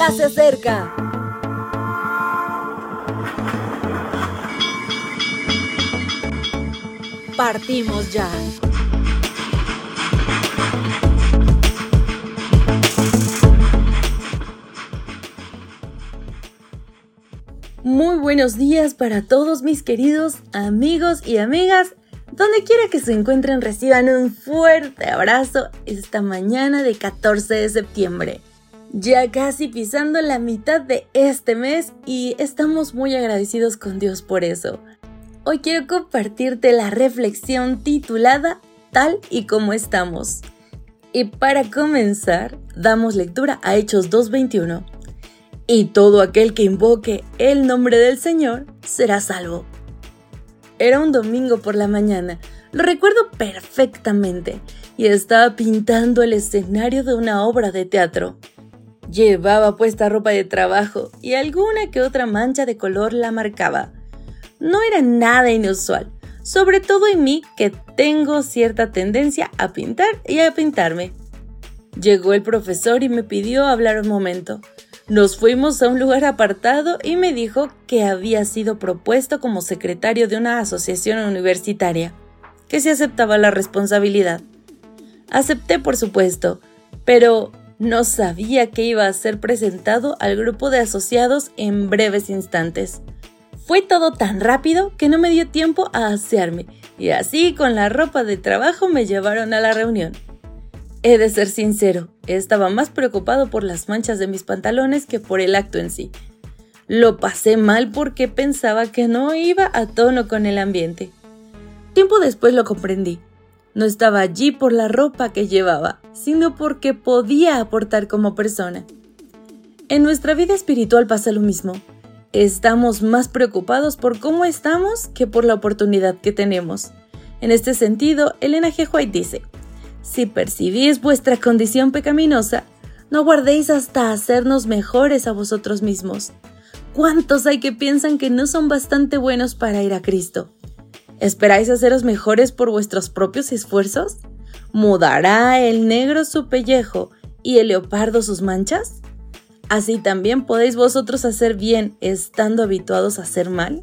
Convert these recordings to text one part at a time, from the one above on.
ya se acerca. Partimos ya. Muy buenos días para todos mis queridos amigos y amigas. Donde quiera que se encuentren, reciban un fuerte abrazo esta mañana de 14 de septiembre. Ya casi pisando la mitad de este mes y estamos muy agradecidos con Dios por eso. Hoy quiero compartirte la reflexión titulada Tal y como estamos. Y para comenzar, damos lectura a Hechos 2.21 y todo aquel que invoque el nombre del Señor será salvo. Era un domingo por la mañana, lo recuerdo perfectamente, y estaba pintando el escenario de una obra de teatro. Llevaba puesta ropa de trabajo y alguna que otra mancha de color la marcaba. No era nada inusual, sobre todo en mí que tengo cierta tendencia a pintar y a pintarme. Llegó el profesor y me pidió hablar un momento. Nos fuimos a un lugar apartado y me dijo que había sido propuesto como secretario de una asociación universitaria, que se aceptaba la responsabilidad. Acepté, por supuesto, pero no sabía que iba a ser presentado al grupo de asociados en breves instantes. Fue todo tan rápido que no me dio tiempo a asearme, y así con la ropa de trabajo me llevaron a la reunión. He de ser sincero, estaba más preocupado por las manchas de mis pantalones que por el acto en sí. Lo pasé mal porque pensaba que no iba a tono con el ambiente. Tiempo después lo comprendí. No estaba allí por la ropa que llevaba, sino porque podía aportar como persona. En nuestra vida espiritual pasa lo mismo. Estamos más preocupados por cómo estamos que por la oportunidad que tenemos. En este sentido, Elena G. White dice, si percibís vuestra condición pecaminosa, no guardéis hasta hacernos mejores a vosotros mismos. ¿Cuántos hay que piensan que no son bastante buenos para ir a Cristo? ¿Esperáis haceros mejores por vuestros propios esfuerzos? ¿Mudará el negro su pellejo y el leopardo sus manchas? ¿Así también podéis vosotros hacer bien estando habituados a hacer mal?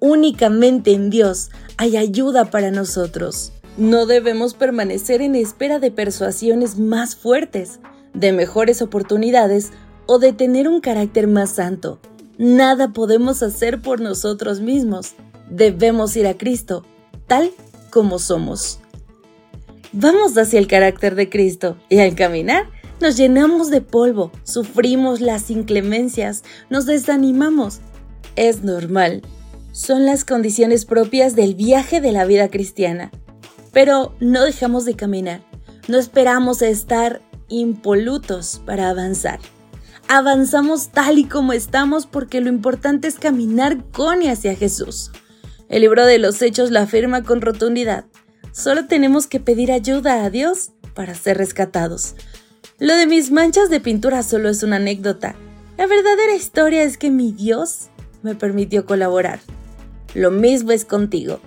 Únicamente en Dios hay ayuda para nosotros. No debemos permanecer en espera de persuasiones más fuertes, de mejores oportunidades o de tener un carácter más santo. Nada podemos hacer por nosotros mismos. Debemos ir a Cristo, tal como somos. Vamos hacia el carácter de Cristo y al caminar nos llenamos de polvo, sufrimos las inclemencias, nos desanimamos. Es normal. Son las condiciones propias del viaje de la vida cristiana. Pero no dejamos de caminar, no esperamos estar impolutos para avanzar. Avanzamos tal y como estamos porque lo importante es caminar con y hacia Jesús. El libro de los Hechos lo afirma con rotundidad. Solo tenemos que pedir ayuda a Dios para ser rescatados. Lo de mis manchas de pintura solo es una anécdota. La verdadera historia es que mi Dios me permitió colaborar. Lo mismo es contigo.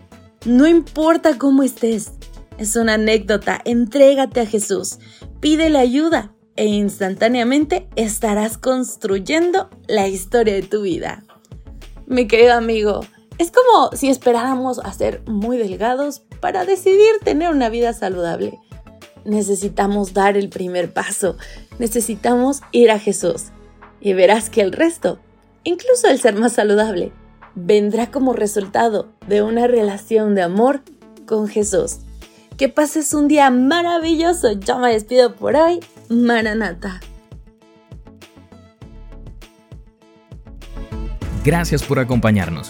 No importa cómo estés, es una anécdota, entrégate a Jesús, pídele ayuda e instantáneamente estarás construyendo la historia de tu vida. Mi querido amigo, es como si esperáramos a ser muy delgados para decidir tener una vida saludable. Necesitamos dar el primer paso, necesitamos ir a Jesús y verás que el resto, incluso el ser más saludable, vendrá como resultado de una relación de amor con Jesús. Que pases un día maravilloso. Yo me despido por hoy. Maranata. Gracias por acompañarnos.